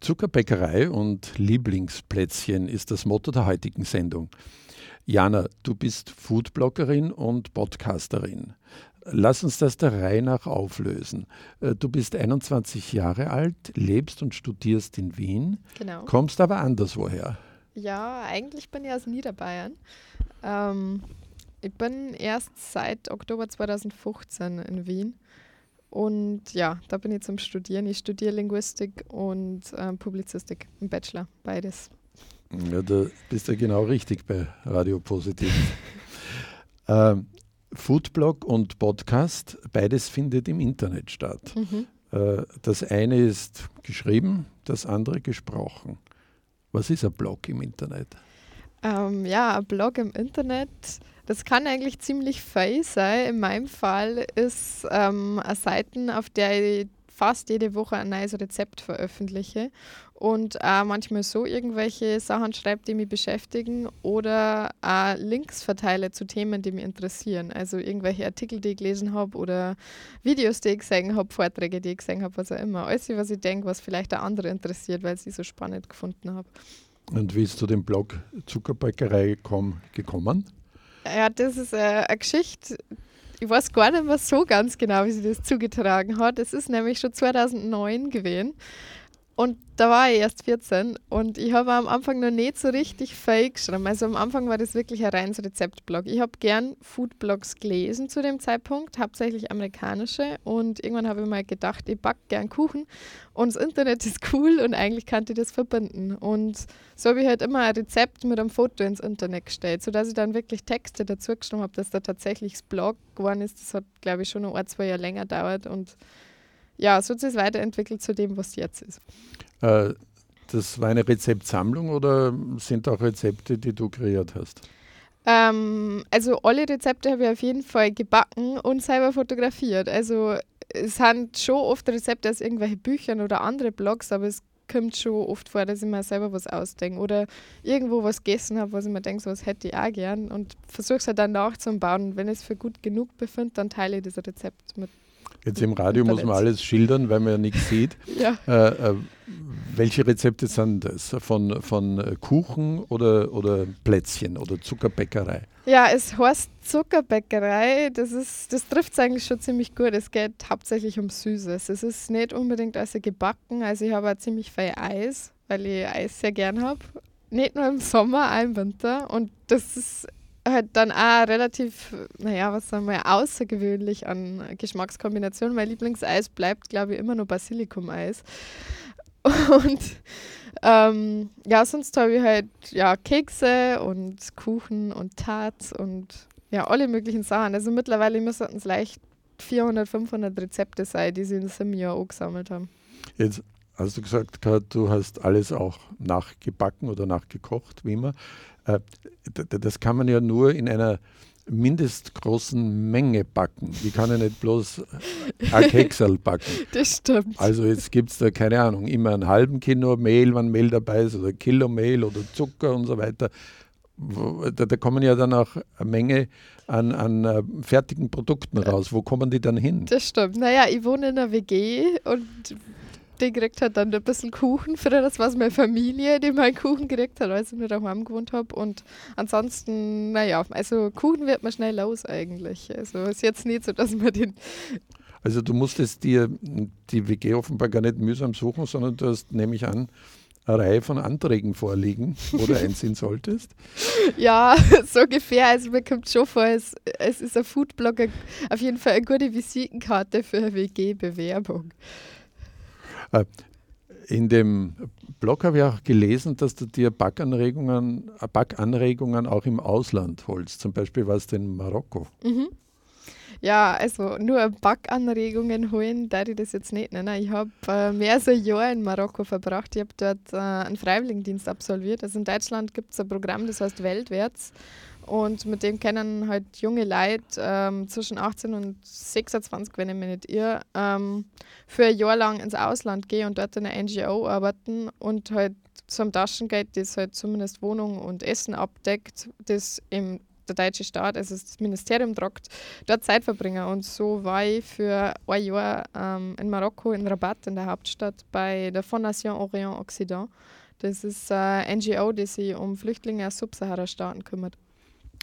Zuckerbäckerei und Lieblingsplätzchen ist das Motto der heutigen Sendung. Jana, du bist Foodbloggerin und Podcasterin. Lass uns das der Reihe nach auflösen. Äh, du bist 21 Jahre alt, lebst und studierst in Wien, genau. kommst aber anderswoher. Ja, eigentlich bin ich aus Niederbayern. Ähm, ich bin erst seit Oktober 2015 in Wien und ja, da bin ich zum Studieren. Ich studiere Linguistik und äh, Publizistik im Bachelor, beides. Ja, da bist du genau richtig bei Radio Positiv. ähm, Foodblog und Podcast, beides findet im Internet statt. Mhm. Äh, das eine ist geschrieben, das andere gesprochen. Was ist ein Blog im Internet? Ähm, ja, ein Blog im Internet das kann eigentlich ziemlich viel sein. In meinem Fall ist ähm, eine Seite, auf der ich fast jede Woche ein neues Rezept veröffentliche und auch manchmal so irgendwelche Sachen schreibe, die mich beschäftigen oder auch Links verteile zu Themen, die mich interessieren. Also irgendwelche Artikel, die ich gelesen habe oder Videos, die ich gesehen habe, Vorträge, die ich gesehen habe, was auch immer. Alles, was ich denke, was vielleicht auch andere interessiert, weil ich sie so spannend gefunden habe. Und wie ist zu dem Blog Zuckerbäckerei.com gekommen? Ja, das ist äh, eine Geschichte. Ich weiß gar nicht mehr so ganz genau, wie sie das zugetragen hat. Es ist nämlich schon 2009 gewesen. Und da war ich erst 14 und ich habe am Anfang noch nicht so richtig fake geschrieben. Also am Anfang war das wirklich ein reines Rezeptblog. Ich habe gern Foodblogs gelesen zu dem Zeitpunkt, hauptsächlich amerikanische. Und irgendwann habe ich mal gedacht, ich backe gern Kuchen und das Internet ist cool und eigentlich kann ich das verbinden. Und so habe ich halt immer ein Rezept mit einem Foto ins Internet gestellt, sodass ich dann wirklich Texte dazu geschrieben habe, dass da tatsächlich das Blog geworden ist. Das hat, glaube ich, schon ein, zwei Jahre länger dauert und ja, so hat es weiterentwickelt zu dem, was jetzt ist. Äh, das war eine Rezeptsammlung oder sind auch Rezepte, die du kreiert hast? Ähm, also alle Rezepte habe ich auf jeden Fall gebacken und selber fotografiert. Also es sind schon oft Rezepte aus irgendwelchen Büchern oder andere Blogs, aber es kommt schon oft vor, dass ich mir selber was ausdenke oder irgendwo was gegessen habe, was ich mir denke, so was hätte ich auch gern und versuche es halt dann nachzubauen. Und wenn ich es für gut genug befinde, dann teile ich das Rezept mit Jetzt im Radio muss man alles schildern, weil man ja nichts sieht. Ja. Äh, äh, welche Rezepte sind das? Von, von äh, Kuchen oder, oder Plätzchen oder Zuckerbäckerei? Ja, es heißt Zuckerbäckerei. Das, das trifft es eigentlich schon ziemlich gut. Es geht hauptsächlich um Süßes. Es ist nicht unbedingt also gebacken. Also ich habe auch ziemlich viel Eis, weil ich Eis sehr gern habe. Nicht nur im Sommer, auch im Winter. Und das ist halt dann auch relativ, naja, was sagen wir, außergewöhnlich an Geschmackskombinationen. Mein Lieblingseis bleibt, glaube ich, immer nur Basilikumeis. Und ähm, ja, sonst habe ich halt ja, Kekse und Kuchen und Tarts und ja, alle möglichen Sachen. Also mittlerweile müssten es leicht 400, 500 Rezepte sein, die sie in diesem Jahr auch gesammelt haben. Jetzt hast du gesagt, du hast alles auch nachgebacken oder nachgekocht, wie immer. Äh, das kann man ja nur in einer mindestgroßen Menge backen. Die kann ja nicht bloß ein Keksel backen. Das stimmt. Also jetzt gibt es da, keine Ahnung, immer einen halben Kilo Mehl, wenn Mehl dabei ist, oder Kilo Mehl oder Zucker und so weiter. Da, da kommen ja dann auch eine Menge an, an uh, fertigen Produkten raus. Wo kommen die dann hin? Das stimmt. Naja, ich wohne in einer WG und die gekriegt hat dann ein bisschen Kuchen. Früher, das war es meine Familie, die meinen Kuchen gekriegt hat, als ich nur daheim gewohnt habe. Und ansonsten, naja, also Kuchen wird man schnell los eigentlich. Also ist jetzt nicht so, dass man den. Also du musstest dir die WG offenbar gar nicht mühsam suchen, sondern du hast, nehme ich an, eine Reihe von Anträgen vorliegen, wo du einsehen solltest? Ja, so ungefähr. Also mir kommt schon vor, es, es ist ein Foodblogger auf jeden Fall eine gute Visitenkarte für eine WG-Bewerbung. Äh, in dem Blog habe ich auch gelesen, dass du dir Backanregungen, Backanregungen auch im Ausland holst. Zum Beispiel warst du in Marokko. Mhm. Ja, also nur Backanregungen holen, da ich das jetzt nicht nennen. Ich habe äh, mehr als ein Jahr in Marokko verbracht. Ich habe dort äh, einen Freiwilligendienst absolviert. Also in Deutschland gibt es ein Programm, das heißt Weltwärts. Und mit dem können halt junge Leute ähm, zwischen 18 und 26, wenn ich mich nicht irre, ähm, für ein Jahr lang ins Ausland gehen und dort in einer NGO arbeiten und halt zum Taschengeld, das halt zumindest Wohnung und Essen abdeckt, das im der deutsche Staat, also das Ministerium tragt, dort Zeit verbringen. Und so war ich für ein Jahr ähm, in Marokko, in Rabat, in der Hauptstadt, bei der Fondation Orient Occident. Das ist eine NGO, die sich um Flüchtlinge aus Subsahara-Staaten kümmert.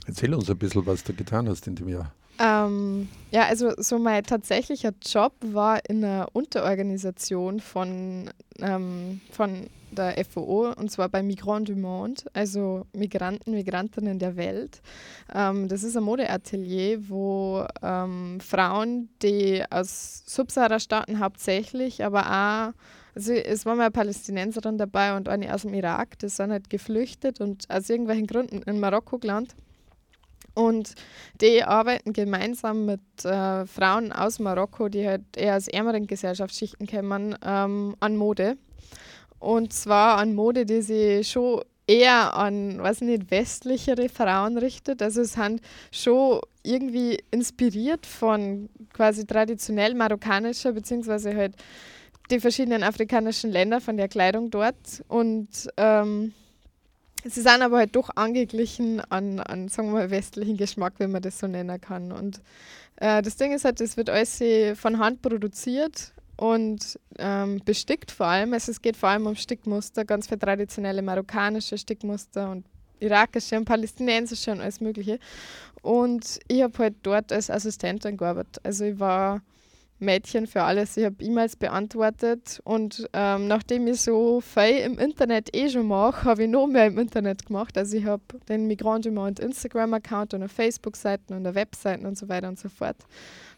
Erzähl uns ein bisschen, was du getan hast in dem Jahr. Ähm, ja, also so mein tatsächlicher Job war in einer Unterorganisation von, ähm, von der FOO und zwar bei Migrants du Monde, also Migranten, Migrantinnen der Welt. Ähm, das ist ein Modeatelier, wo ähm, Frauen, die aus Subsahara-Staaten hauptsächlich, aber auch also es war mal eine Palästinenserin dabei und eine aus dem Irak, die sind halt geflüchtet und aus irgendwelchen Gründen in Marokko gelandet. Und die arbeiten gemeinsam mit äh, Frauen aus Marokko, die halt eher aus ärmeren Gesellschaftsschichten kommen, ähm, an Mode. Und zwar an Mode, die sich schon eher an, weiß nicht, westlichere Frauen richtet. Also es sind schon irgendwie inspiriert von quasi traditionell marokkanischer, beziehungsweise halt die verschiedenen afrikanischen Länder von der Kleidung dort. Und ähm, sie sind aber halt doch angeglichen an, an sagen wir mal, westlichen Geschmack, wenn man das so nennen kann. Und äh, das Ding ist halt, es wird alles von Hand produziert und ähm, bestickt vor allem. Also es geht vor allem um Stickmuster, ganz viele traditionelle marokkanische Stickmuster und irakische und palästinensische und alles Mögliche. Und ich habe halt dort als Assistentin gearbeitet. Also ich war Mädchen für alles. Ich habe E-Mails beantwortet und ähm, nachdem ich so viel im Internet eh schon mache, habe ich noch mehr im Internet gemacht. Also ich habe den Migrant und Instagram-Account und Facebook-Seiten und Webseiten und so weiter und so fort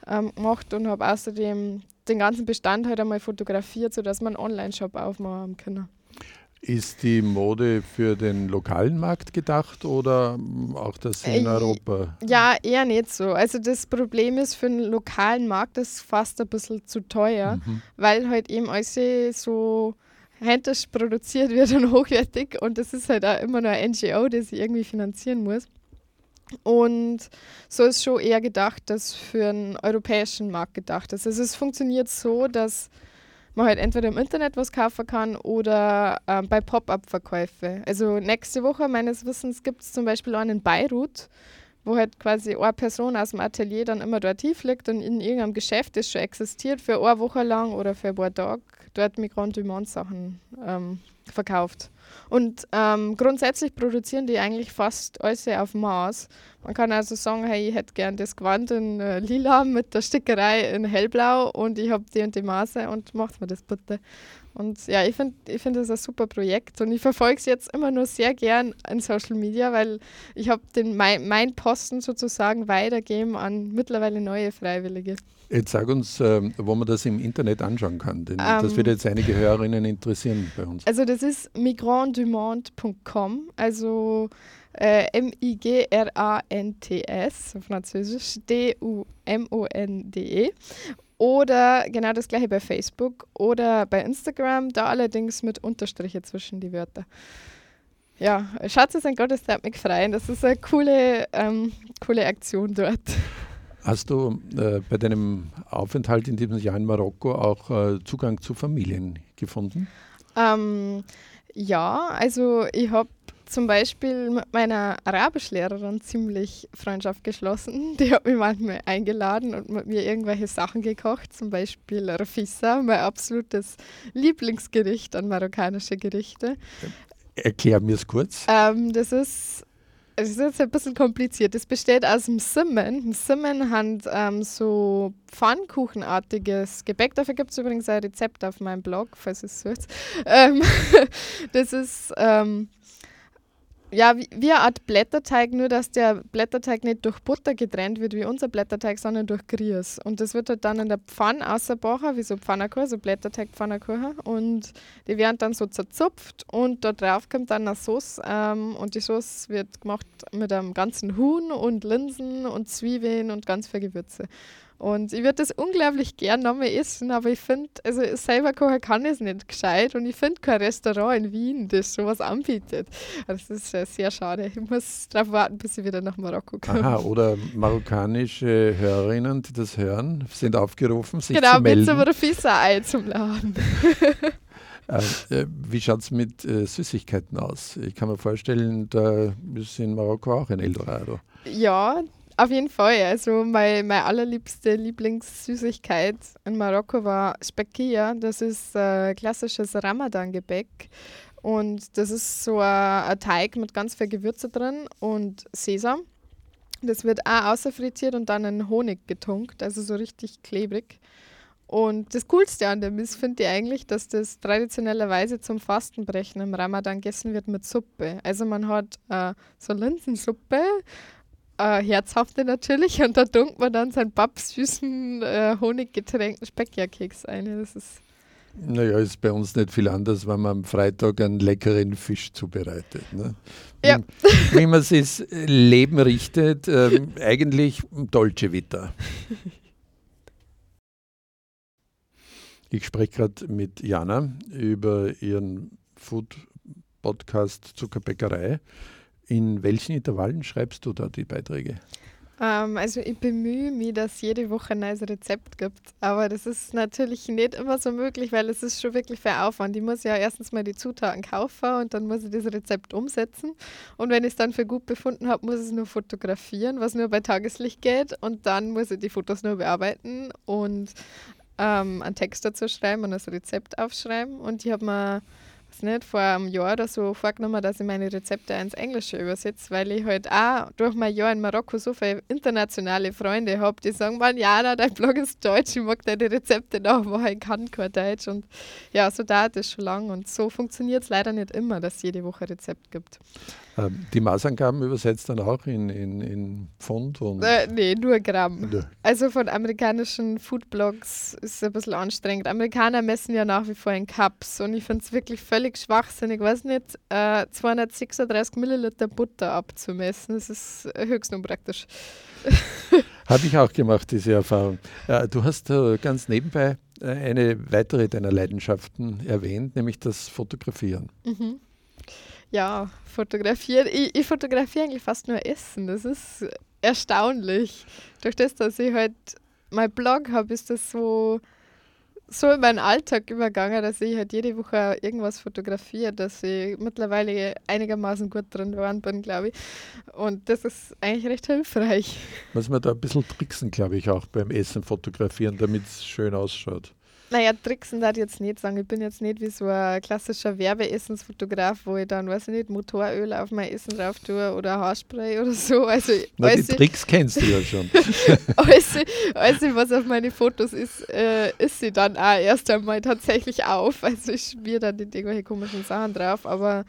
ähm, gemacht und habe außerdem den ganzen Bestand halt einmal fotografiert, sodass man einen Online-Shop aufmachen kann. Ist die Mode für den lokalen Markt gedacht oder auch das in äh, Europa? Ja, eher nicht so. Also das Problem ist, für den lokalen Markt ist fast ein bisschen zu teuer, mhm. weil halt eben alles so händisch produziert wird und hochwertig und das ist halt auch immer nur ein NGO, das sich irgendwie finanzieren muss. Und so ist schon eher gedacht, dass für einen europäischen Markt gedacht ist. Also es funktioniert so, dass man halt entweder im Internet was kaufen kann oder ähm, bei Pop-up-Verkäufe. Also nächste Woche meines Wissens gibt es zum Beispiel einen in Beirut, wo halt quasi eine Person aus dem Atelier dann immer dort hinfliegt und in irgendeinem Geschäft, das schon existiert, für eine Woche lang oder für ein paar Tage dort Migrant Dumont Sachen ähm, verkauft. Und ähm, grundsätzlich produzieren die eigentlich fast alles auf Maß. Man kann also sagen, hey, ich hätte gern das Gewand in äh, lila mit der Stickerei in hellblau und ich habe die und die Maße und macht mir das bitte. Und ja, ich finde ich find das ein super Projekt und ich verfolge es jetzt immer nur sehr gern in Social Media, weil ich habe mein, mein Posten sozusagen weitergeben an mittlerweile neue Freiwillige. Jetzt sag uns, äh, wo man das im Internet anschauen kann, denn ähm, das wird jetzt einige Hörerinnen interessieren bei uns. Also das ist migrantdumonde.com, also äh, M-I-G-R-A-N-T-S, französisch, D-U-M-O-N-D-E. Oder genau das gleiche bei Facebook oder bei Instagram, da allerdings mit Unterstriche zwischen die Wörter. Ja, schaut es an Gottes mich freien. Das ist eine coole, ähm, coole Aktion dort. Hast du äh, bei deinem Aufenthalt in diesem Jahr in Marokko auch äh, Zugang zu Familien gefunden? Ähm, ja, also ich habe zum Beispiel mit meiner Arabischlehrerin ziemlich Freundschaft geschlossen. Die hat mich manchmal eingeladen und mit mir irgendwelche Sachen gekocht, zum Beispiel Rafissa, mein absolutes Lieblingsgericht an marokkanische Gerichte. Erklär mir es kurz. Ähm, das ist es ist jetzt ein bisschen kompliziert. Es besteht aus dem Simmen. Simmen hat ähm, so Pfannkuchenartiges Gebäck. Dafür gibt es übrigens ein Rezept auf meinem Blog, falls es so ist. Ähm, das ist ähm, ja, wie, wie, eine Art Blätterteig, nur dass der Blätterteig nicht durch Butter getrennt wird wie unser Blätterteig, sondern durch Grieß. Und das wird halt dann in der Pfanne ausgebacken, wie so Pfannkuchen, so Blätterteig Pfannkuchen. Und die werden dann so zerzupft und da drauf kommt dann eine Sauce. Ähm, und die Sauce wird gemacht mit einem ganzen Huhn und Linsen und Zwiebeln und ganz viel Gewürze. Und ich würde das unglaublich gern nochmal essen, aber ich finde, also selber kochen kann ich es nicht gescheit und ich finde kein Restaurant in Wien, das sowas anbietet. Das ist äh, sehr schade. Ich muss darauf warten, bis ich wieder nach Marokko komme. Aha, oder marokkanische Hörerinnen, die das hören, sind aufgerufen, sich genau, zu melden. Genau, mit so einem Fissa-Ei zum Laden. Äh, wie schaut es mit äh, Süßigkeiten aus? Ich kann mir vorstellen, da ist in Marokko auch ein Eldorado. Ja, auf jeden Fall. Also mein, meine allerliebste Lieblingssüßigkeit in Marokko war Spekia. Das ist äh, klassisches Ramadan-Gebäck. Und das ist so ein, ein Teig mit ganz viel Gewürze drin und Sesam. Das wird auch außerfrittiert und dann in Honig getunkt, also so richtig klebrig. Und das Coolste an dem ist, finde ich eigentlich, dass das traditionellerweise zum Fastenbrechen im Ramadan gegessen wird mit Suppe. Also man hat äh, so Linsensuppe, äh, herzhafte natürlich, und da tunkt man dann seinen pappsüßen, äh, honiggetränkten Speckjakeks ein. Das ist naja, ist bei uns nicht viel anders, wenn man am Freitag einen leckeren Fisch zubereitet. Ne? Ja. Wie, wie man es ins Leben richtet, ähm, eigentlich Dolce Vita. Ich spreche gerade mit Jana über ihren Food-Podcast Zuckerbäckerei. In welchen Intervallen schreibst du da die Beiträge? Ähm, also ich bemühe mich, dass jede Woche ein neues Rezept gibt. Aber das ist natürlich nicht immer so möglich, weil es ist schon wirklich viel Aufwand. Ich muss ja erstens mal die Zutaten kaufen und dann muss ich das Rezept umsetzen. Und wenn ich es dann für gut befunden habe, muss ich es nur fotografieren, was nur bei Tageslicht geht. Und dann muss ich die Fotos nur bearbeiten und ähm, einen Text dazu schreiben und das Rezept aufschreiben. Und ich habe mir nicht, vor einem Jahr oder so vorgenommen, dass ich meine Rezepte ins Englische übersetze, weil ich halt auch durch mein Jahr in Marokko so viele internationale Freunde habe, die sagen, man, Jana, dein Blog ist Deutsch, ich mag deine Rezepte nachmachen, ich kann kein Deutsch. Und ja, so dauert es schon lang und so funktioniert es leider nicht immer, dass es jede Woche ein Rezept gibt. Ähm, die Maßangaben übersetzt dann auch in, in, in Pfund? Und äh, nee, nur Gramm. Ja. Also von amerikanischen Foodblogs ist es ein bisschen anstrengend. Amerikaner messen ja nach wie vor in Cups und ich finde es wirklich völlig schwachsinnig, weiß nicht, äh, 236 Milliliter Butter abzumessen. Das ist höchst unpraktisch. Habe ich auch gemacht, diese Erfahrung. Äh, du hast äh, ganz nebenbei äh, eine weitere deiner Leidenschaften erwähnt, nämlich das Fotografieren. Mhm ja, fotografieren. Ich, ich fotografiere eigentlich fast nur Essen. Das ist erstaunlich. Durch das, dass ich halt mein Blog habe, ist das so, so in meinen Alltag übergangen, dass ich halt jede Woche irgendwas fotografiere, dass ich mittlerweile einigermaßen gut drin geworden bin, glaube ich. Und das ist eigentlich recht hilfreich. Muss man da ein bisschen tricksen, glaube ich, auch beim Essen fotografieren, damit es schön ausschaut. Naja, Tricksen darf ich jetzt nicht sagen. Ich bin jetzt nicht wie so ein klassischer Werbeessensfotograf, wo ich dann, weiß ich nicht, Motoröl auf mein Essen drauf tue oder Haarspray oder so. Also, Na, die Tricks kennst du ja schon. alles, alles, was auf meine Fotos ist, äh, ist sie dann auch erst einmal tatsächlich auf. Also ich schmier dann nicht irgendwelche komischen Sachen drauf, aber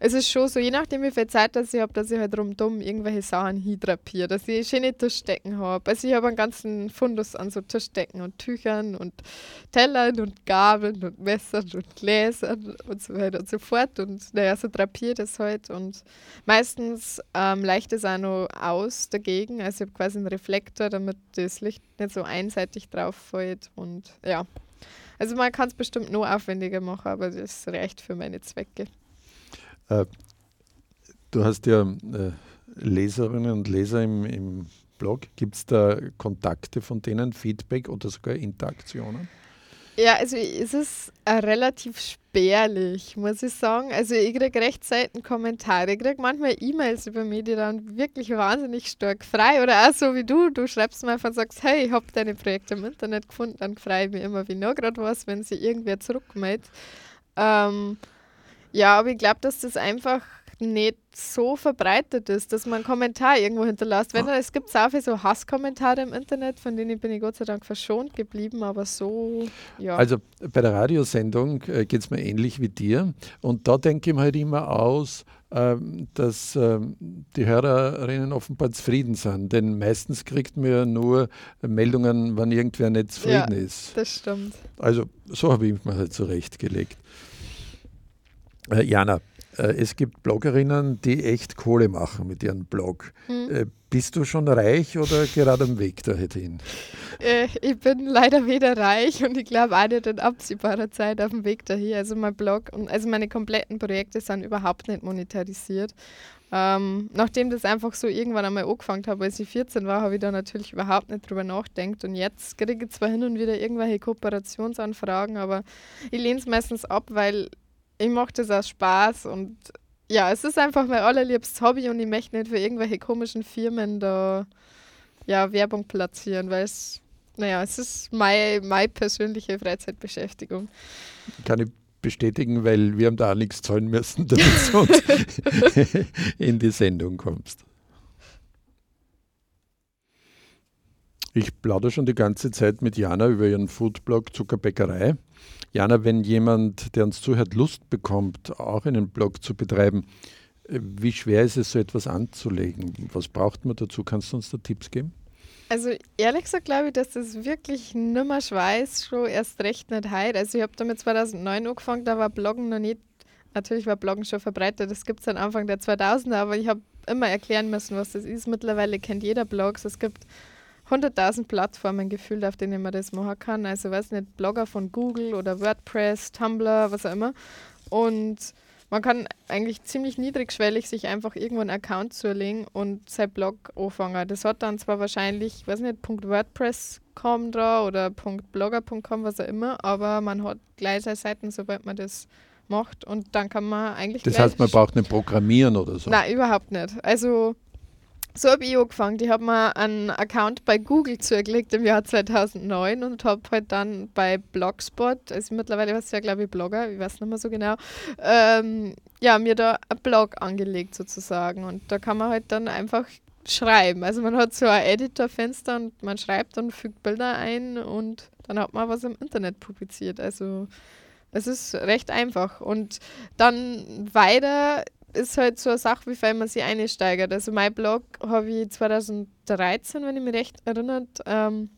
es ist schon so, je nachdem, wie viel Zeit das ich habe, dass ich halt rundum irgendwelche Sachen hindrapiere, dass ich schöne Tischdecken habe. Also ich habe einen ganzen Fundus an so Tischdecken und Tüchern und Tellern und Gabeln und Messern und Gläsern und so weiter und so fort. Und naja, so drapiert es halt. Und meistens ähm, leicht es auch noch aus dagegen. Also ich habe quasi einen Reflektor, damit das Licht nicht so einseitig drauf fällt. Und ja. Also man kann es bestimmt noch aufwendiger machen, aber das reicht für meine Zwecke. Äh, du hast ja äh, Leserinnen und Leser im, im Blog. Gibt es da Kontakte von denen, Feedback oder sogar Interaktionen? Ja, also es ist äh, relativ spärlich, muss ich sagen. Also ich kriege recht selten Kommentare. Ich kriege manchmal E-Mails über mich, die dann wirklich wahnsinnig stark frei oder auch so wie du, du schreibst mir einfach und sagst, hey, ich habe deine Projekte im Internet gefunden, dann freue ich mich immer wie noch gerade was, wenn sie irgendwer zurückmeldet. Ähm, ja, aber ich glaube, dass das einfach nicht so verbreitet ist, dass man einen Kommentar irgendwo hinterlässt. Wenn, es gibt auch viele so Hasskommentare im Internet, von denen bin ich Gott sei Dank verschont geblieben, aber so, ja. Also bei der Radiosendung äh, geht es mir ähnlich wie dir und da denke ich mir halt immer aus, ähm, dass ähm, die Hörerinnen offenbar zufrieden sind, denn meistens kriegt man ja nur Meldungen, wenn irgendwer nicht zufrieden ja, ist. das stimmt. Also so habe ich mir halt zurechtgelegt. Äh, Jana, äh, es gibt Bloggerinnen, die echt Kohle machen mit ihrem Blog. Mhm. Äh, bist du schon reich oder gerade am Weg dahin? Äh, ich bin leider weder reich und ich glaube auch nicht in absehbarer Zeit auf dem Weg dahin. Also mein Blog und also meine kompletten Projekte sind überhaupt nicht monetarisiert. Ähm, nachdem das einfach so irgendwann einmal angefangen habe, als ich 14 war, habe ich da natürlich überhaupt nicht drüber nachgedacht. Und jetzt kriege ich zwar hin und wieder irgendwelche Kooperationsanfragen, aber ich lehne es meistens ab, weil ich mache das aus Spaß und ja, es ist einfach mein allerliebstes Hobby und ich möchte nicht für irgendwelche komischen Firmen da ja, Werbung platzieren, weil es, naja, es ist meine, meine persönliche Freizeitbeschäftigung. Kann ich bestätigen, weil wir haben da auch nichts zahlen müssen, damit du in die Sendung kommst. Ich plaudere schon die ganze Zeit mit Jana über ihren Foodblog Zuckerbäckerei. Jana, wenn jemand, der uns zuhört, Lust bekommt, auch einen Blog zu betreiben, wie schwer ist es, so etwas anzulegen? Was braucht man dazu? Kannst du uns da Tipps geben? Also ehrlich gesagt glaube ich, dass das wirklich nimmer schwer ist, schon erst recht nicht heute. Also ich habe damit 2009 angefangen, da war Bloggen noch nicht, natürlich war Bloggen schon verbreitet, das gibt es dann Anfang der 2000er, aber ich habe immer erklären müssen, was das ist. Mittlerweile kennt jeder Blogs. Es gibt 100.000 Plattformen gefühlt, auf denen man das machen kann. Also weiß nicht, Blogger von Google oder WordPress, Tumblr, was auch immer. Und man kann eigentlich ziemlich niedrigschwellig sich einfach irgendwo einen Account zulegen und sein Blog anfangen. Das hat dann zwar wahrscheinlich, ich weiß nicht, .wordpress.com da oder .blogger.com, was auch immer, aber man hat gleich seine Seiten, sobald man das macht und dann kann man eigentlich Das heißt, man braucht nicht programmieren oder so? Nein, überhaupt nicht. Also so habe ich angefangen. Ich habe mir einen Account bei Google zugelegt im Jahr 2009 und habe halt dann bei Blogspot, also mittlerweile was ja glaube ich Blogger, ich weiß nicht mehr so genau, ähm, ja, mir da ein Blog angelegt sozusagen. Und da kann man halt dann einfach schreiben. Also man hat so ein Editorfenster und man schreibt und fügt Bilder ein und dann hat man was im Internet publiziert. Also es ist recht einfach. Und dann weiter ist halt so eine Sache, wie viel man sich einsteigert. Also mein Blog habe ich 2013, wenn ich mich recht erinnert, ähm,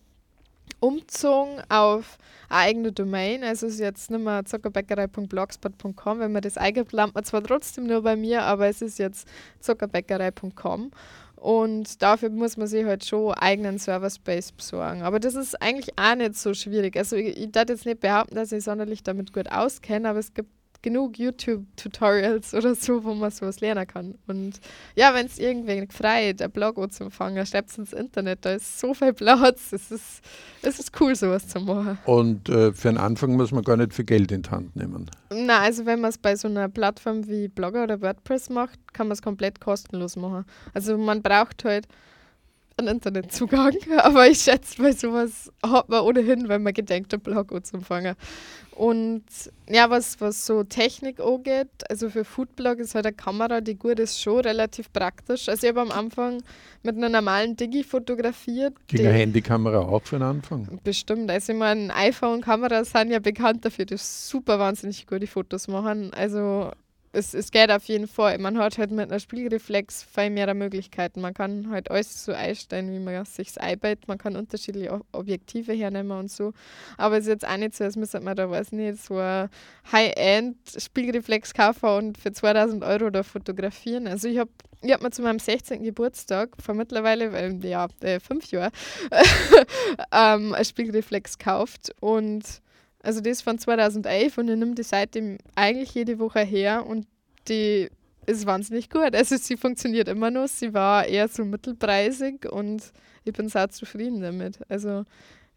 umgezogen auf eine eigene Domain. Also ist jetzt nicht mehr zuckerbäckerei.blogspot.com. Wenn man das eingibt, landet man zwar trotzdem nur bei mir, aber es ist jetzt zuckerbäckerei.com. Und dafür muss man sich halt schon eigenen Server-Space besorgen. Aber das ist eigentlich auch nicht so schwierig. Also ich, ich darf jetzt nicht behaupten, dass ich sonderlich damit gut auskenne, aber es gibt genug YouTube-Tutorials oder so, wo man sowas lernen kann. Und ja, wenn es irgendwen gefreut, ein Blog anzufangen, schreibt es ins Internet, da ist so viel Platz. Es ist, es ist cool, sowas zu machen. Und äh, für einen Anfang muss man gar nicht viel Geld in die Hand nehmen. Na, also wenn man es bei so einer Plattform wie Blogger oder WordPress macht, kann man es komplett kostenlos machen. Also man braucht halt einen Internetzugang, aber ich schätze, bei sowas hat man ohnehin, wenn man gedenkt, einen Blog anzufangen. Und ja, was, was so Technik angeht, also für Foodblog ist halt eine Kamera, die gut ist, schon relativ praktisch. Also ich habe am Anfang mit einer normalen Digi fotografiert. Ging eine Handykamera auch für den Anfang? Bestimmt. Also ich meine, iPhone-Kameras sind ja bekannt dafür, dass super wahnsinnig gute Fotos machen. Also es, es geht auf jeden Fall. Man hat halt mit einer Spielreflex viel mehr Möglichkeiten. Man kann halt alles so einstellen, wie man sich einbaut. Man kann unterschiedliche Objektive hernehmen und so. Aber es ist jetzt auch nicht so, als müsste man da, weiß nicht, so ein High-End-Spielreflex kaufen und für 2000 Euro da fotografieren. Also ich habe ich habe mir zu meinem 16. Geburtstag vor mittlerweile äh, ja, äh, fünf Jahren ähm, ein Spiegelreflex gekauft und also das von 2011 und ich nehme die seitdem eigentlich jede Woche her und die ist wahnsinnig gut. Also sie funktioniert immer noch. Sie war eher so mittelpreisig und ich bin sehr zufrieden damit. Also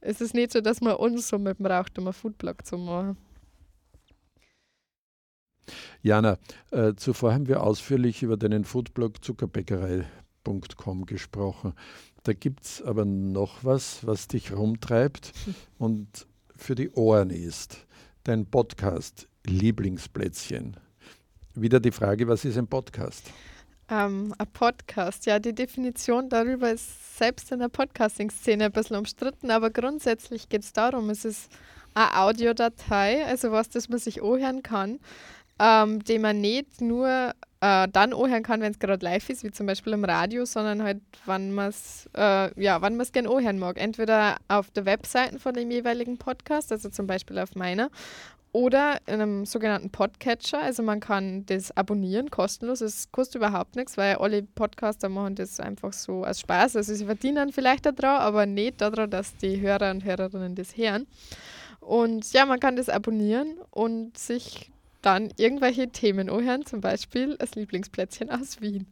es ist nicht so, dass man Unsummen braucht, um einen Foodblog zu machen. Jana, äh, zuvor haben wir ausführlich über deinen Foodblog zuckerbäckerei.com gesprochen. Da gibt es aber noch was, was dich rumtreibt. Und für die Ohren ist. Dein Podcast Lieblingsplätzchen. Wieder die Frage, was ist ein Podcast? Ähm, ein Podcast, ja, die Definition darüber ist selbst in der Podcasting-Szene ein bisschen umstritten, aber grundsätzlich geht es darum, es ist eine Audiodatei, also was, das man sich anhören kann, ähm, die man nicht nur äh, dann anhören kann, wenn es gerade live ist, wie zum Beispiel im Radio, sondern halt, wann man es äh, ja, gerne anhören mag. Entweder auf der Webseite von dem jeweiligen Podcast, also zum Beispiel auf meiner, oder in einem sogenannten Podcatcher. Also man kann das abonnieren, kostenlos. Es kostet überhaupt nichts, weil alle Podcaster machen das einfach so als Spaß. Also sie verdienen vielleicht daran, aber nicht daran, dass die Hörer und Hörerinnen das hören. Und ja, man kann das abonnieren und sich dann irgendwelche Themen anhören, zum Beispiel das Lieblingsplätzchen aus Wien.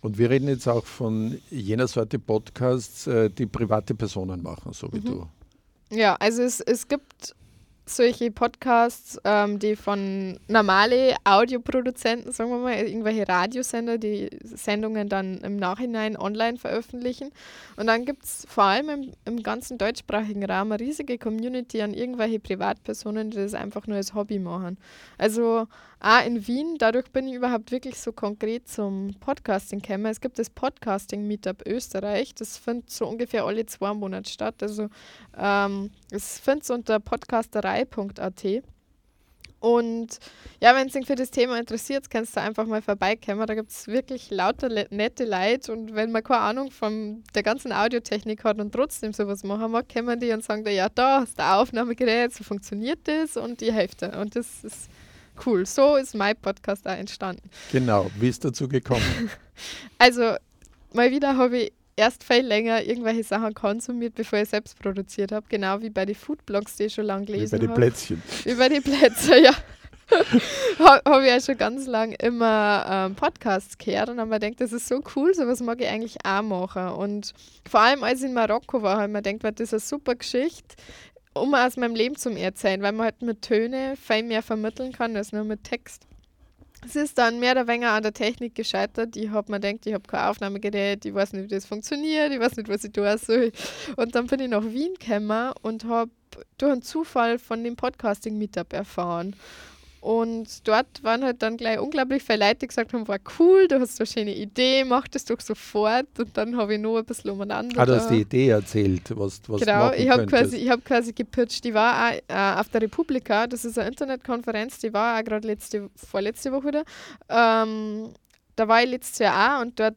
Und wir reden jetzt auch von jener Sorte Podcasts, äh, die private Personen machen, so wie mhm. du. Ja, also es, es gibt solche Podcasts, ähm, die von normale Audioproduzenten, sagen wir mal, irgendwelche Radiosender, die Sendungen dann im Nachhinein online veröffentlichen. Und dann gibt es vor allem im, im, ganzen deutschsprachigen Raum eine riesige Community an irgendwelche Privatpersonen, die das einfach nur als Hobby machen. Also auch in Wien, dadurch bin ich überhaupt wirklich so konkret zum Podcasting gekommen. Es gibt das Podcasting Meetup Österreich, das findet so ungefähr alle zwei Monate statt. Also ähm, es findet unter podcasterei.at. Und ja, wenn es dich für das Thema interessiert, kannst du einfach mal vorbeikommen. Da gibt es wirklich lauter nette Leute. Und wenn man keine Ahnung von der ganzen Audiotechnik hat und trotzdem sowas machen mag, kommen die und sagen, ja, da hast du ein Aufnahmegerät, so funktioniert das und die Hälfte. Und das ist cool. So ist mein Podcast auch entstanden. Genau, wie ist dazu gekommen? also, mal wieder habe ich erst viel länger irgendwelche Sachen konsumiert, bevor ich selbst produziert habe. Genau wie bei den Foodblogs, die ich schon lange gelesen habe. Bei den Plätzchen. Wie bei den Plätzchen, ja. habe ich ja schon ganz lange immer ähm, Podcasts gehört und habe mir gedacht, das ist so cool, sowas mag ich eigentlich auch machen. Und vor allem als ich in Marokko war, habe ich mir gedacht, das ist eine super Geschichte um aus meinem Leben zu erzählen, weil man halt mit Töne viel mehr vermitteln kann als nur mit Text. Es ist dann mehr oder weniger an der Technik gescheitert. Ich habe mir gedacht, ich habe kein Aufnahmegerät, ich weiß nicht, wie das funktioniert, ich weiß nicht, was ich tun soll. Und dann bin ich nach Wien gekommen und habe durch einen Zufall von dem Podcasting-Meetup erfahren. Und dort waren halt dann gleich unglaublich viele Leute, die gesagt haben, war cool, du hast so eine schöne Idee, mach das doch sofort. Und dann habe ich nur ein bisschen umeinander. Ah, du hast die Idee erzählt, was, was Genau, ich habe quasi, hab quasi gepitcht. Die war auch, äh, auf der Republika, das ist eine Internetkonferenz, die war auch gerade letzte, vorletzte Woche wieder. Ähm, da war ich letztes Jahr auch und dort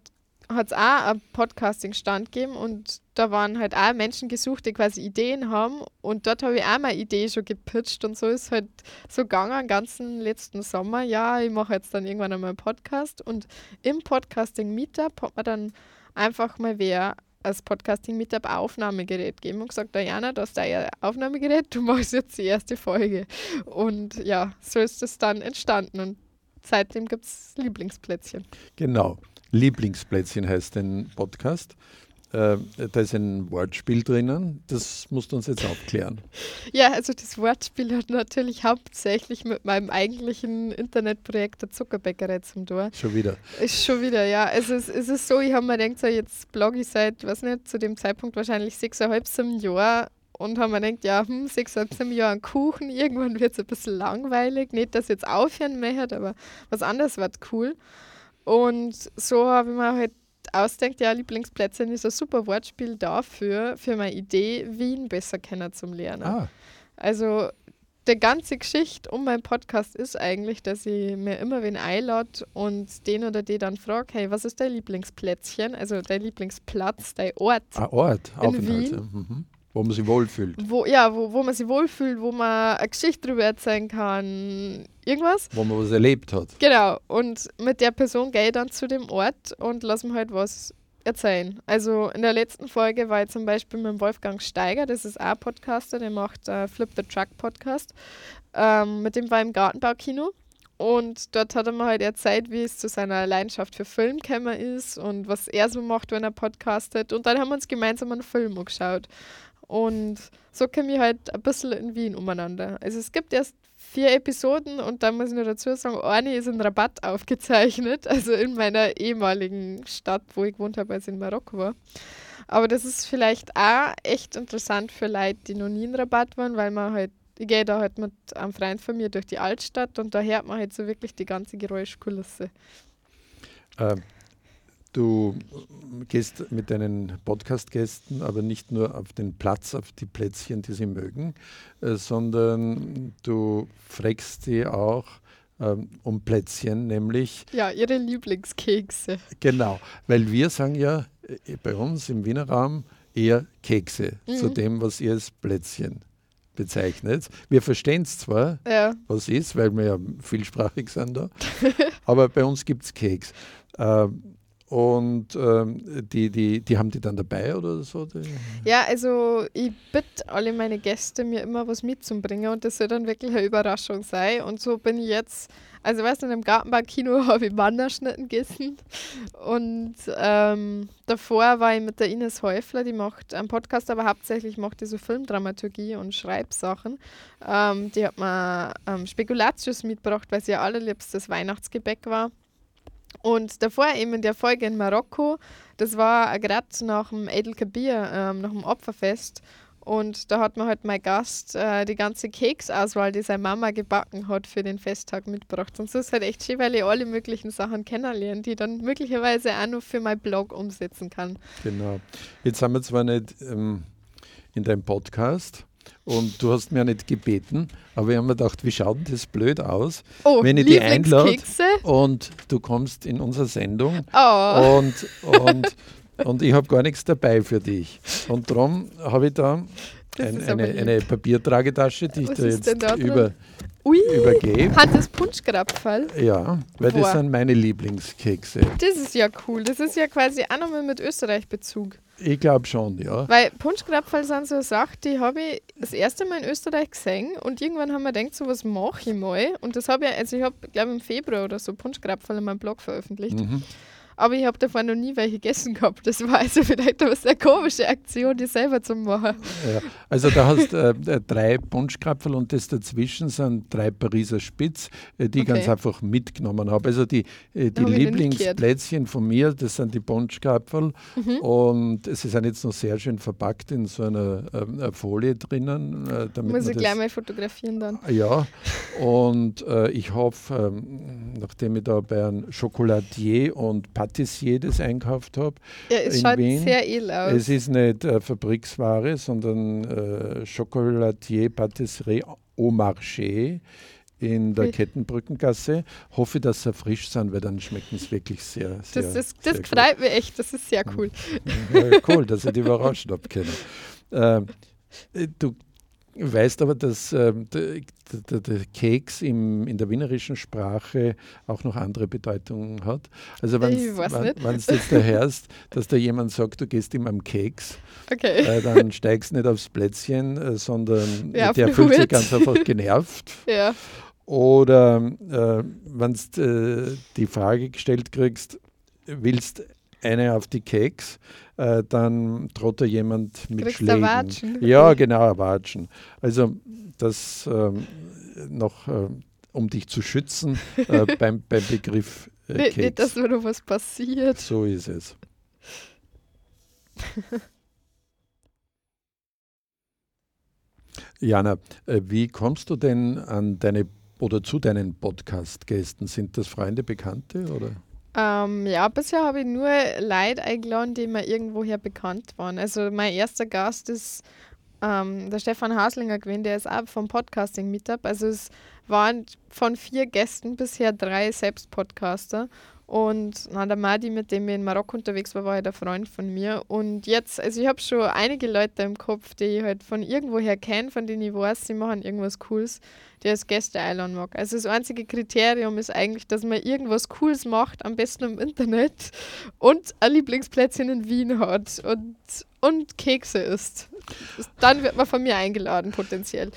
hat es auch einen Podcasting-Stand gegeben und da waren halt auch Menschen gesucht, die quasi Ideen haben und dort habe ich auch meine Idee schon gepitcht und so ist halt so gegangen, den ganzen letzten Sommer. Ja, ich mache jetzt dann irgendwann einmal einen Podcast und im Podcasting-Meetup hat man dann einfach mal wer als Podcasting-Meetup Aufnahmegerät gegeben und gesagt, Diana, das ist dein Aufnahmegerät, du machst jetzt die erste Folge. Und ja, so ist es dann entstanden und seitdem gibt es Lieblingsplätzchen. Genau. Lieblingsplätzchen heißt den Podcast. Äh, da ist ein Wortspiel drinnen, das musst du uns jetzt aufklären. Ja, also das Wortspiel hat natürlich hauptsächlich mit meinem eigentlichen Internetprojekt der Zuckerbäckerei zum Tor. Schon wieder. Ist schon wieder, ja. Also es, es ist so, ich habe mir gedacht, so jetzt blogge ich seit, weiß nicht, zu dem Zeitpunkt wahrscheinlich sechseinhalb, sieben Jahr und haben mir gedacht, ja, hm, sechseinhalb, sieben Jahre einen Kuchen, irgendwann wird es ein bisschen langweilig. Nicht, dass ich jetzt aufhören möchte, aber was anderes wird cool. Und so habe ich mir halt ausdenkt, ja, Lieblingsplätzchen ist ein super Wortspiel dafür, für meine Idee, Wien besser kennen zum Lernen. Ah. Also die ganze Geschichte um meinen Podcast ist eigentlich, dass ich mir immer wen einlade und den oder die dann frage, hey, was ist dein Lieblingsplätzchen? Also dein Lieblingsplatz, dein Ort. Ah, Ort, in Wien. Mhm. Wo man sich wohlfühlt. Wo, ja, wo, wo man sich wohlfühlt, wo man eine Geschichte darüber erzählen kann, irgendwas. Wo man was erlebt hat. Genau. Und mit der Person gehe ich dann zu dem Ort und lasse mir halt was erzählen. Also in der letzten Folge war ich zum Beispiel mit Wolfgang Steiger, das ist auch ein Podcaster, der macht äh, Flip the Truck Podcast. Ähm, mit dem war ich im Gartenbaukino. Und dort hat er mir halt erzählt, wie es zu seiner Leidenschaft für Film gekommen ist und was er so macht, wenn er podcastet. Und dann haben wir uns gemeinsam einen Film angeschaut. Und so kommen wir halt ein bisschen in Wien umeinander. Also es gibt erst vier Episoden und da muss ich nur dazu sagen, eine ist in Rabatt aufgezeichnet, also in meiner ehemaligen Stadt, wo ich gewohnt habe, als ich in Marokko war. Aber das ist vielleicht auch echt interessant für Leute, die noch nie in Rabatt waren, weil man halt, ich gehe da halt mit einem Freund von mir durch die Altstadt und da hört man halt so wirklich die ganze Geräuschkulisse. Ähm, Du gehst mit deinen Podcast-Gästen aber nicht nur auf den Platz, auf die Plätzchen, die sie mögen, äh, sondern du fragst sie auch ähm, um Plätzchen, nämlich. Ja, ihre Lieblingskekse. Genau, weil wir sagen ja äh, bei uns im Wiener Raum eher Kekse mhm. zu dem, was ihr als Plätzchen bezeichnet. Wir verstehen es zwar, ja. was ist, weil wir ja vielsprachig sind da, aber bei uns gibt es Keks. Ähm, Und ähm, die, die, die haben die dann dabei oder so? Die? Ja, also ich bitte alle meine Gäste, mir immer was mitzubringen und das soll dann wirklich eine Überraschung sein. Und so bin ich jetzt, also weißt du, im Gartenbaukino habe ich Wanderschnitten gegessen und ähm, davor war ich mit der Ines Häufler, die macht einen Podcast, aber hauptsächlich macht die so Filmdramaturgie und Schreibsachen. Ähm, die hat mir ähm, Spekulatius mitgebracht, weil sie ja allerliebstes Weihnachtsgebäck war. Und davor eben in der Folge in Marokko, das war gerade nach dem Edel Kabir, ähm, nach dem Opferfest. Und da hat mir halt mein Gast äh, die ganze Keksauswahl, die seine Mama gebacken hat, für den Festtag mitgebracht. Und so ist halt echt schön, weil ich alle möglichen Sachen kennenlerne, die ich dann möglicherweise auch noch für meinen Blog umsetzen kann. Genau. Jetzt haben wir zwar nicht ähm, in deinem Podcast, und du hast mir nicht gebeten, aber wir haben mir gedacht, wie schaut das blöd aus, oh, wenn ich dich einlade und du kommst in unsere Sendung oh. und, und, und ich habe gar nichts dabei für dich. Und darum habe ich da ein, eine, eine Papiertragetasche, die ich Was dir jetzt über, Ui, übergebe. Hat das Punschgrapferl? Ja, weil Boah. das sind meine Lieblingskekse. Das ist ja cool. Das ist ja quasi auch nochmal mit Österreich-Bezug. Ich glaube schon, ja. Weil Punschkrapferl sind so eine Sache, die habe ich das erste Mal in Österreich gesehen und irgendwann haben wir gedacht, so was mache ich mal. Und das habe ich, also ich habe, glaube im Februar oder so Punschkrapferl in meinem Blog veröffentlicht. Mhm. Aber ich habe davor noch nie welche gegessen gehabt. Das war also vielleicht eine sehr komische Aktion, die selber zu machen. Ja, also da hast äh, äh drei Punschkrapferl und das dazwischen sind drei Pariser Spitz, äh, die ich okay. ganz einfach mitgenommen habe. Also die, äh, die Lieblingsplätzchen von mir, das sind die Punschkrapferl mhm. und sie sind jetzt noch sehr schön verpackt in so einer äh, Folie drinnen. Äh, damit Muss ich gleich mal fotografieren dann. Ja, und ich hoffe, ähm, nachdem ich da bei einem Schokoladier und Pat Patissier das einkauft habe. Ja, es schaut Wien. sehr edel aus. Es ist nicht äh, Fabriksware, sondern äh, Chocolatier Patisserie au Marché in der Kettenbrückengasse. Hoffe, dass sie frisch sind, weil dann schmecken es wirklich sehr, sehr Das, das, das sehr freut mich echt, das ist sehr cool. Ja, cool, dass ich die überrascht habe können. Äh, du weißt aber, dass äh, der, der, der, Keks im, in der wienerischen Sprache auch noch andere Bedeutungen hat. Also wenn du jetzt da hörst, dass da jemand sagt, du gehst ihm am Keks, okay. äh, dann steigst du nicht aufs Plätzchen, äh, sondern ja, der fühlt sich ganz einfach genervt. ja. Oder äh, wenn du äh, die Frage gestellt kriegst, willst eine auf die Keks, äh, dann droht da jemand mit Kriegst Schlägen. Watschen. Ja, genau, Watschen. Also das ähm, noch, äh, um dich zu schützen äh, beim, beim Begriff äh, Keks. Nicht, dass mir noch was passiert. So ist es. Jana, äh, wie kommst du denn an deine oder zu deinen Podcast-Gästen? Sind das Freunde, Bekannte oder? Ähm, ja, bisher habe ich nur Leute eingeladen, die mir irgendwoher bekannt waren. Also mein erster Gast ist ähm, der Stefan Haslinger gewesen, der ist auch vom Podcasting Meetup. Also es waren von vier Gästen bisher drei Selbstpodcaster. Und na, der Madi, mit dem ich in Marokko unterwegs war, war halt ein Freund von mir. Und jetzt, also ich habe schon einige Leute im Kopf, die ich halt von irgendwoher kenne, von denen ich weiß, sie machen irgendwas Cooles, die als Gäste einladen mag. Also das einzige Kriterium ist eigentlich, dass man irgendwas Cooles macht, am besten im Internet und ein Lieblingsplätzchen in Wien hat und, und Kekse isst. Dann wird man von mir eingeladen, potenziell.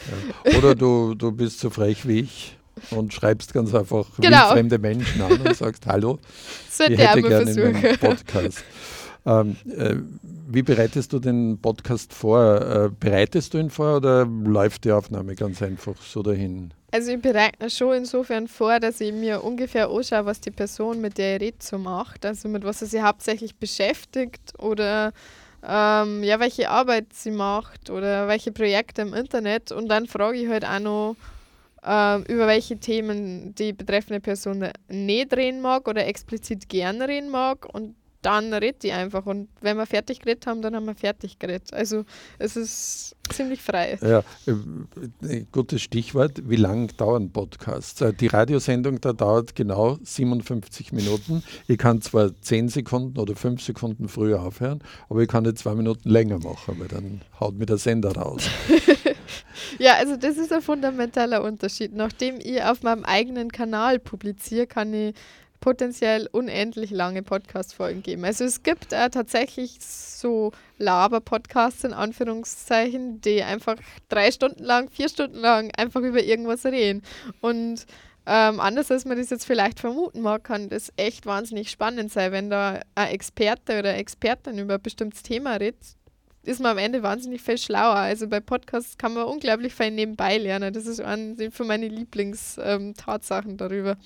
Ja. Oder du, du bist so frech wie ich und schreibst ganz einfach genau. fremde Menschen an und sagst, hallo, so ich hätte gerne einen Podcast. Ähm, äh, wie bereitest du den Podcast vor? Äh, bereitest du ihn vor oder läuft die Aufnahme ganz einfach so dahin? Also ich bereite ihn schon insofern vor, dass ich mir ungefähr anschaue, was die Person, mit der ich rede, so macht. Also mit was sie sich hauptsächlich beschäftigt oder ähm, ja, welche Arbeit sie macht oder welche Projekte im Internet. Und dann frage ich halt auch noch, äh, über welche Themen die betreffende Person nicht reden mag oder explizit gerne reden mag. Und dann redet die einfach. Und wenn wir fertig geredet haben, dann haben wir fertig geredet. Also es ist ziemlich frei. Ja, äh, gutes Stichwort. Wie lang dauern Podcasts? Äh, die Radiosendung da dauert genau 57 Minuten. Ich kann zwar 10 Sekunden oder 5 Sekunden früher aufhören, aber ich kann nicht zwei Minuten länger machen, weil dann haut mir der Sender raus. ja, also das ist ein fundamentaler Unterschied. Nachdem ich auf meinem eigenen Kanal publiziere, kann ich potenziell unendlich lange Podcast-Folgen geben. Also es gibt äh, tatsächlich so Laber-Podcasts in Anführungszeichen, die einfach drei Stunden lang, vier Stunden lang einfach über irgendwas reden. Und ähm, anders als man das jetzt vielleicht vermuten mag, kann das echt wahnsinnig spannend sein, wenn da ein Experte oder Expertin über ein bestimmtes Thema redet, ist man am Ende wahnsinnig viel schlauer. Also bei Podcasts kann man unglaublich viel nebenbei lernen. Das ist eine von meinen Lieblingstatsachen ähm, darüber.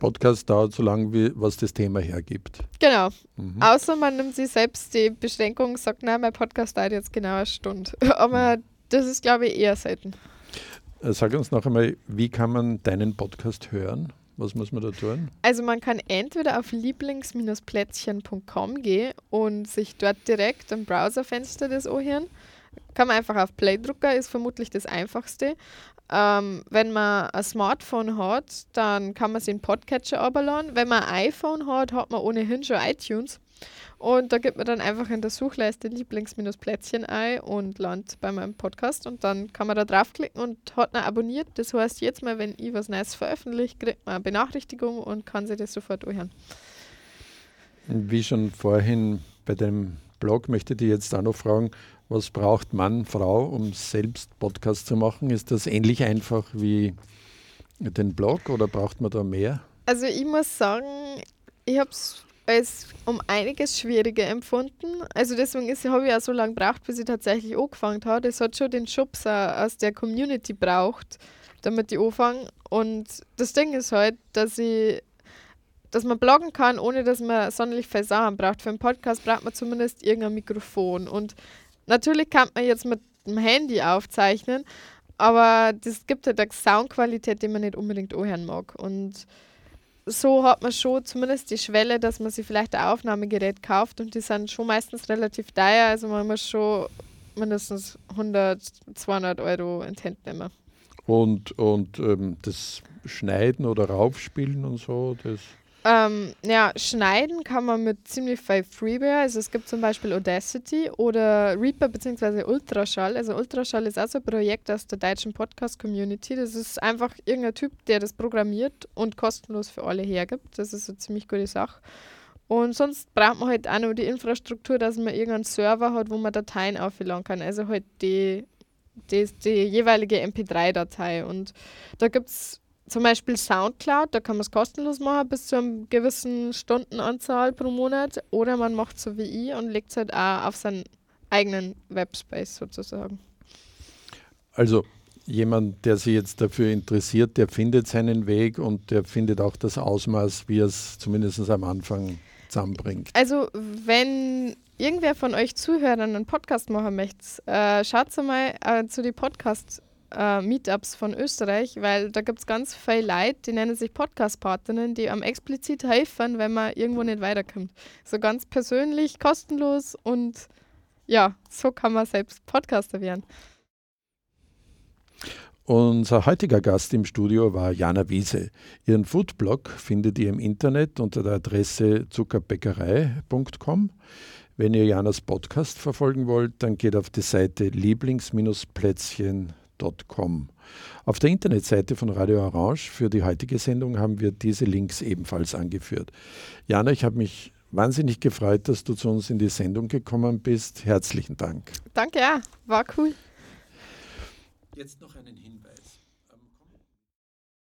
Podcast dauert so lange, wie was das Thema hergibt. Genau. Mhm. Außer man nimmt sich selbst die Beschränkung und sagt, nein, mein Podcast dauert jetzt genau eine Stunde. Aber mhm. das ist, glaube ich, eher selten. Äh, sag uns noch einmal, wie kann man deinen Podcast hören? Was muss man da tun? Also man kann entweder auf lieblings-plätzchen.com gehen und sich dort direkt im Browserfenster das anhören. Kann man einfach auf Play drucken, ist vermutlich das einfachste. Ähm, wenn man ein Smartphone hat, dann kann man sich einen Podcatcher runterladen. Wenn man ein iPhone hat, hat man ohnehin schon iTunes. Und da gibt man dann einfach in der Suchleiste Lieblings-Plätzchen ein und landet bei meinem Podcast. Und dann kann man da draufklicken und hat ihn abonniert. Das heißt, jetzt mal, wenn ich was Neues veröffentliche, kriegt man eine Benachrichtigung und kann sich das sofort anhören. Wie schon vorhin bei dem Blog möchte ich dich jetzt auch noch fragen, was braucht Mann, Frau, um selbst Podcast zu machen? Ist das ähnlich einfach wie den Blog oder braucht man da mehr? Also ich muss sagen, ich habe es als um einiges schwieriger empfunden. Also deswegen habe ich auch so lange gebraucht, bis ich tatsächlich angefangen habe. Es hat schon den Schubs aus der Community braucht, damit ich anfange. Und das Ding ist halt, dass ich dass man bloggen kann, ohne dass man sonderlich viel Sachen braucht. Für einen Podcast braucht man zumindest irgendein Mikrofon. Und natürlich kann man jetzt mit dem Handy aufzeichnen, aber das gibt halt eine Soundqualität, die man nicht unbedingt anhören mag. Und so hat man schon zumindest die Schwelle, dass man sich vielleicht ein Aufnahmegerät kauft und die sind schon meistens relativ teuer. Also man muss schon mindestens 100, 200 Euro in die Hand nehmen. Und, und ähm, das Schneiden oder Raufspielen und so, das ähm, ja, schneiden kann man mit ziemlich viel Freeware. Also es gibt zum Beispiel Audacity oder Reaper bzw. Ultraschall. Also Ultraschall ist auch so ein Projekt aus der deutschen Podcast-Community. Das ist einfach irgendein Typ, der das programmiert und kostenlos für alle hergibt. Das ist eine ziemlich gute Sache. Und sonst braucht man halt auch noch die Infrastruktur, dass man irgendeinen Server hat, wo man Dateien aufladen kann. Also halt die, die, die jeweilige MP3-Datei. Und da gibt es zum Beispiel Soundcloud, da kann man es kostenlos machen bis zu einer gewissen Stundenanzahl pro Monat. Oder man macht so wie ich und legt es halt auch auf seinen eigenen Webspace sozusagen. Also jemand, der sich jetzt dafür interessiert, der findet seinen Weg und der findet auch das Ausmaß, wie er es zumindest am Anfang zusammenbringt. Also wenn irgendwer von euch Zuhörern einen Podcast machen möchte, äh, schaut mal äh, zu den Podcasts äh, Meetups von Österreich, weil da gibt es ganz viele Leute, die nennen sich Podcast-Partnerinnen, die am explizit helfen, wenn man irgendwo nicht weiterkommt. So ganz persönlich, kostenlos und ja, so kann man selbst Podcaster werden. Unser heutiger Gast im Studio war Jana Wiese. Ihren Foodblog findet ihr im Internet unter der Adresse zuckerbäckerei.com. Wenn ihr Janas Podcast verfolgen wollt, dann geht auf die Seite lieblings-plätzchen.com. Auf der Internetseite von Radio Orange für die heutige Sendung haben wir diese Links ebenfalls angeführt. Jana, ich habe mich wahnsinnig gefreut, dass du zu uns in die Sendung gekommen bist. Herzlichen Dank. Danke, ja, war cool. Jetzt noch einen Hinweis.